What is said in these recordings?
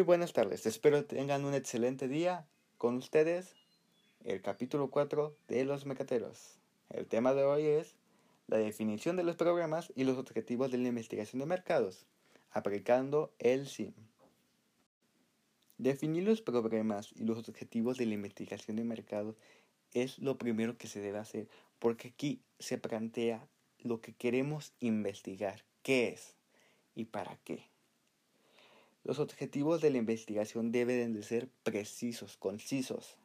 Muy buenas tardes, espero tengan un excelente día con ustedes. El capítulo 4 de los mecateros. El tema de hoy es la definición de los programas y los objetivos de la investigación de mercados, aplicando el SIM. Definir los problemas y los objetivos de la investigación de mercados es lo primero que se debe hacer, porque aquí se plantea lo que queremos investigar, qué es y para qué. Los objetivos de la investigación deben de ser precisos, concisos,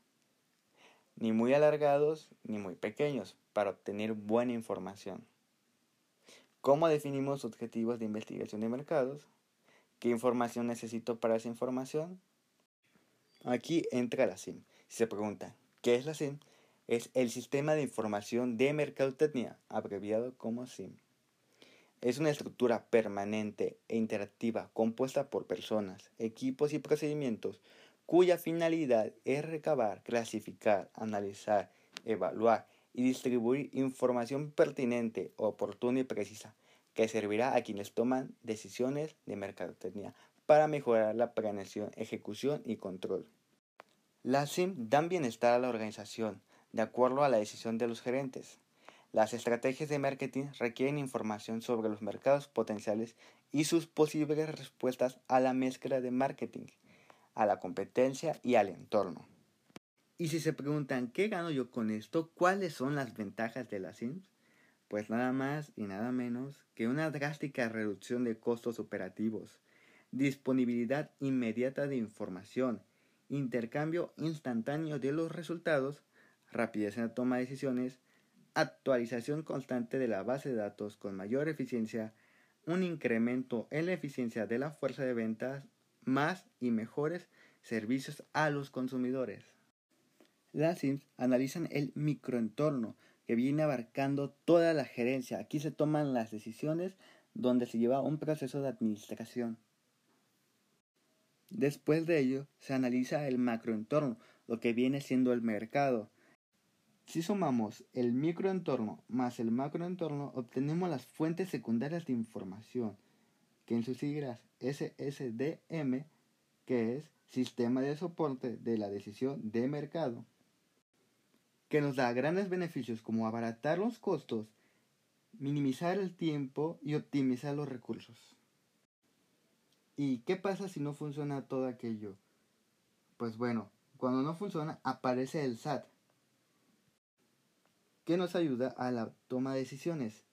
ni muy alargados ni muy pequeños, para obtener buena información. ¿Cómo definimos objetivos de investigación de mercados? ¿Qué información necesito para esa información? Aquí entra la SIM. Si se pregunta, ¿qué es la SIM? Es el Sistema de Información de Mercadotecnia, abreviado como SIM. Es una estructura permanente e interactiva compuesta por personas, equipos y procedimientos cuya finalidad es recabar, clasificar, analizar, evaluar y distribuir información pertinente, oportuna y precisa que servirá a quienes toman decisiones de mercadotecnia para mejorar la planeación, ejecución y control. Las SIM dan bienestar a la organización de acuerdo a la decisión de los gerentes. Las estrategias de marketing requieren información sobre los mercados potenciales y sus posibles respuestas a la mezcla de marketing, a la competencia y al entorno. Y si se preguntan, ¿qué gano yo con esto? ¿Cuáles son las ventajas de las SIMs? Pues nada más y nada menos que una drástica reducción de costos operativos, disponibilidad inmediata de información, intercambio instantáneo de los resultados, rapidez en la toma de decisiones, actualización constante de la base de datos con mayor eficiencia, un incremento en la eficiencia de la fuerza de ventas, más y mejores servicios a los consumidores. Las SIMs analizan el microentorno que viene abarcando toda la gerencia. Aquí se toman las decisiones donde se lleva un proceso de administración. Después de ello, se analiza el macroentorno, lo que viene siendo el mercado, si sumamos el microentorno más el macroentorno, obtenemos las fuentes secundarias de información, que en sus siglas SSDM, que es Sistema de Soporte de la Decisión de Mercado, que nos da grandes beneficios como abaratar los costos, minimizar el tiempo y optimizar los recursos. ¿Y qué pasa si no funciona todo aquello? Pues bueno, cuando no funciona aparece el SAT, que nos ayuda a la toma de decisiones.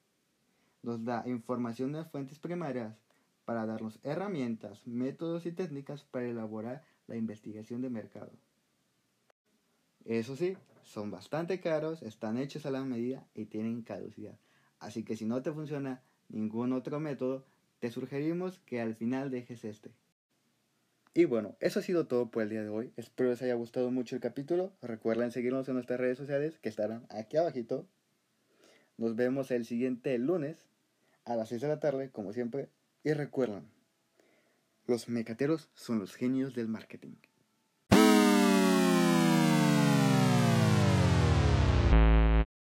Nos da información de fuentes primarias para darnos herramientas, métodos y técnicas para elaborar la investigación de mercado. Eso sí, son bastante caros, están hechos a la medida y tienen caducidad. Así que si no te funciona ningún otro método, te sugerimos que al final dejes este. Y bueno, eso ha sido todo por el día de hoy. Espero les haya gustado mucho el capítulo. Recuerden seguirnos en nuestras redes sociales que estarán aquí abajito. Nos vemos el siguiente lunes a las 6 de la tarde, como siempre. Y recuerden, los mecateros son los genios del marketing.